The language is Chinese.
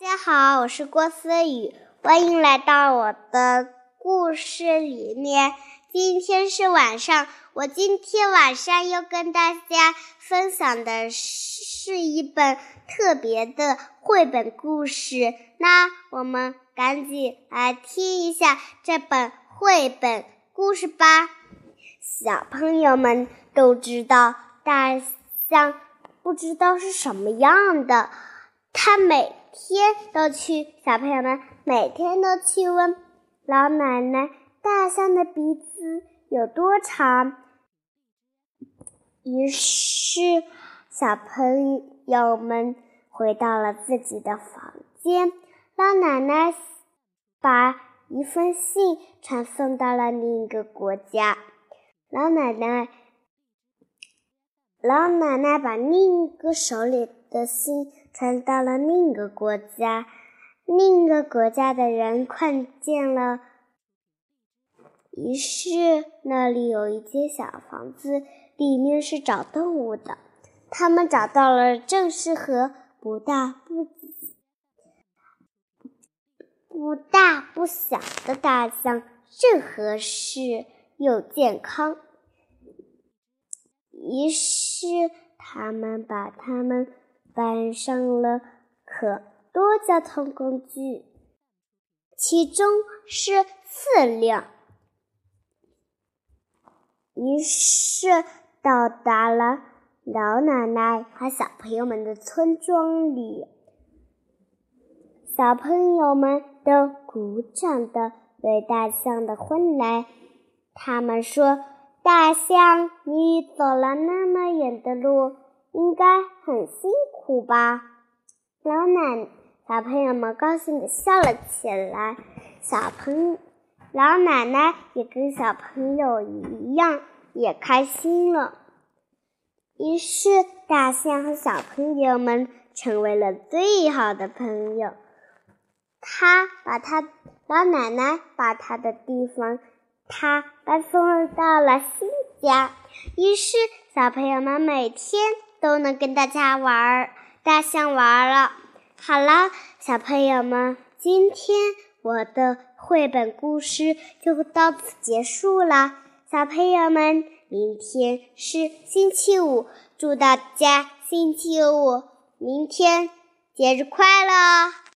大家好，我是郭思雨，欢迎来到我的故事里面。今天是晚上，我今天晚上要跟大家分享的是一本特别的绘本故事。那我们赶紧来听一下这本绘本故事吧。小朋友们都知道，大象不知道是什么样的，它每。天都去，小朋友们每天都去问老奶奶：大象的鼻子有多长？于是，小朋友们回到了自己的房间。老奶奶把一封信传送到了另一个国家。老奶奶，老奶奶把另一个手里的信。传到了另一个国家，另一个国家的人看见了，于是那里有一间小房子，里面是找动物的。他们找到了正适合不大不不大不小的大象，正合适又健康。于是他们把它们。搬上了可多交通工具，其中是四辆。于是到达了老奶奶和小朋友们的村庄里，小朋友们都鼓掌的为大象的欢来。他们说：“大象，你走了那么远的路。”应该很辛苦吧？老奶小朋友们高兴的笑了起来。小朋老奶奶也跟小朋友一样，也开心了。于是，大象和小朋友们成为了最好的朋友。他把他老奶奶把他的地方，他搬送到了新家。于是，小朋友们每天。都能跟大家玩大象玩了。好了，小朋友们，今天我的绘本故事就到此结束了。小朋友们，明天是星期五，祝大家星期五明天节日快乐！